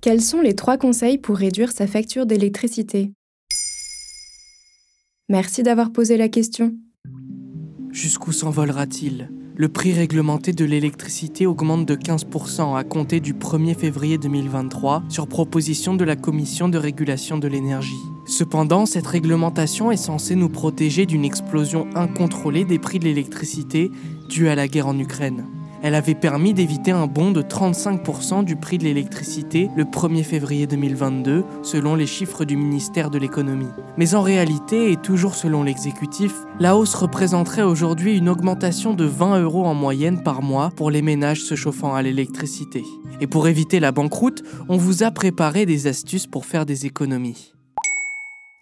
Quels sont les trois conseils pour réduire sa facture d'électricité? Merci d'avoir posé la question. Jusqu'où s'envolera-t-il? Le prix réglementé de l'électricité augmente de 15% à compter du 1er février 2023 sur proposition de la Commission de régulation de l'énergie. Cependant, cette réglementation est censée nous protéger d'une explosion incontrôlée des prix de l'électricité due à la guerre en Ukraine. Elle avait permis d'éviter un bond de 35% du prix de l'électricité le 1er février 2022, selon les chiffres du ministère de l'économie. Mais en réalité, et toujours selon l'exécutif, la hausse représenterait aujourd'hui une augmentation de 20 euros en moyenne par mois pour les ménages se chauffant à l'électricité. Et pour éviter la banqueroute, on vous a préparé des astuces pour faire des économies.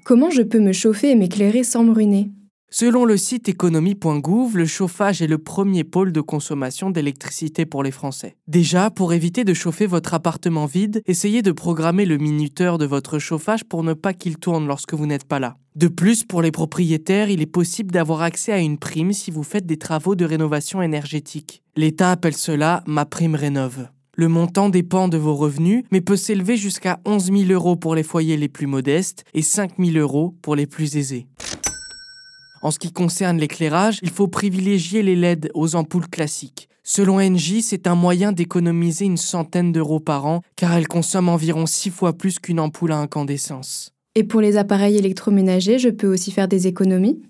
Comment je peux me chauffer et m'éclairer sans me ruiner? Selon le site économie.gouv, le chauffage est le premier pôle de consommation d'électricité pour les Français. Déjà, pour éviter de chauffer votre appartement vide, essayez de programmer le minuteur de votre chauffage pour ne pas qu'il tourne lorsque vous n'êtes pas là. De plus, pour les propriétaires, il est possible d'avoir accès à une prime si vous faites des travaux de rénovation énergétique. L'État appelle cela ma prime rénove. Le montant dépend de vos revenus, mais peut s'élever jusqu'à 11 000 euros pour les foyers les plus modestes et 5 000 euros pour les plus aisés. En ce qui concerne l'éclairage, il faut privilégier les LED aux ampoules classiques. Selon Engie, c'est un moyen d'économiser une centaine d'euros par an, car elles consomment environ 6 fois plus qu'une ampoule à incandescence. Et pour les appareils électroménagers, je peux aussi faire des économies?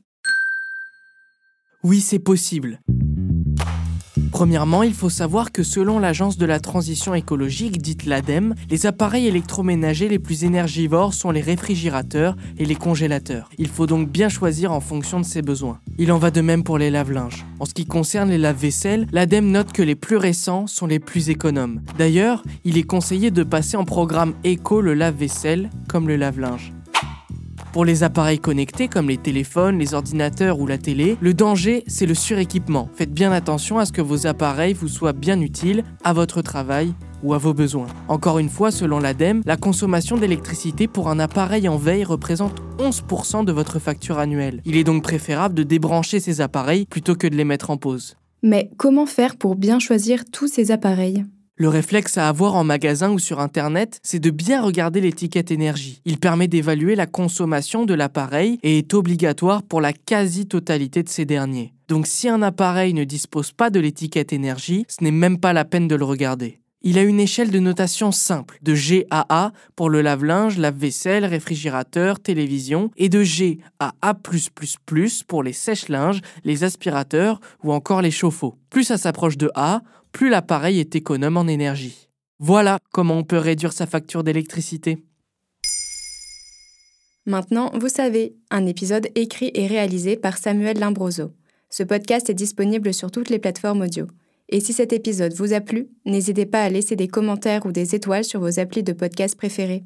Oui, c'est possible. Premièrement, il faut savoir que selon l'Agence de la transition écologique, dite l'ADEME, les appareils électroménagers les plus énergivores sont les réfrigérateurs et les congélateurs. Il faut donc bien choisir en fonction de ses besoins. Il en va de même pour les lave-linges. En ce qui concerne les lave-vaisselle, l'ADEME note que les plus récents sont les plus économes. D'ailleurs, il est conseillé de passer en programme éco le lave-vaisselle comme le lave-linge. Pour les appareils connectés comme les téléphones, les ordinateurs ou la télé, le danger, c'est le suréquipement. Faites bien attention à ce que vos appareils vous soient bien utiles à votre travail ou à vos besoins. Encore une fois, selon l'ADEME, la consommation d'électricité pour un appareil en veille représente 11% de votre facture annuelle. Il est donc préférable de débrancher ces appareils plutôt que de les mettre en pause. Mais comment faire pour bien choisir tous ces appareils? Le réflexe à avoir en magasin ou sur Internet, c'est de bien regarder l'étiquette énergie. Il permet d'évaluer la consommation de l'appareil et est obligatoire pour la quasi-totalité de ces derniers. Donc si un appareil ne dispose pas de l'étiquette énergie, ce n'est même pas la peine de le regarder. Il a une échelle de notation simple, de G à A pour le lave-linge, lave-vaisselle, réfrigérateur, télévision, et de G à A pour les sèche-linges, les aspirateurs ou encore les chauffe-eau. Plus ça s'approche de A, plus l'appareil est économe en énergie. Voilà comment on peut réduire sa facture d'électricité. Maintenant, vous savez, un épisode écrit et réalisé par Samuel Limbroso. Ce podcast est disponible sur toutes les plateformes audio. Et si cet épisode vous a plu, n'hésitez pas à laisser des commentaires ou des étoiles sur vos applis de podcast préférés.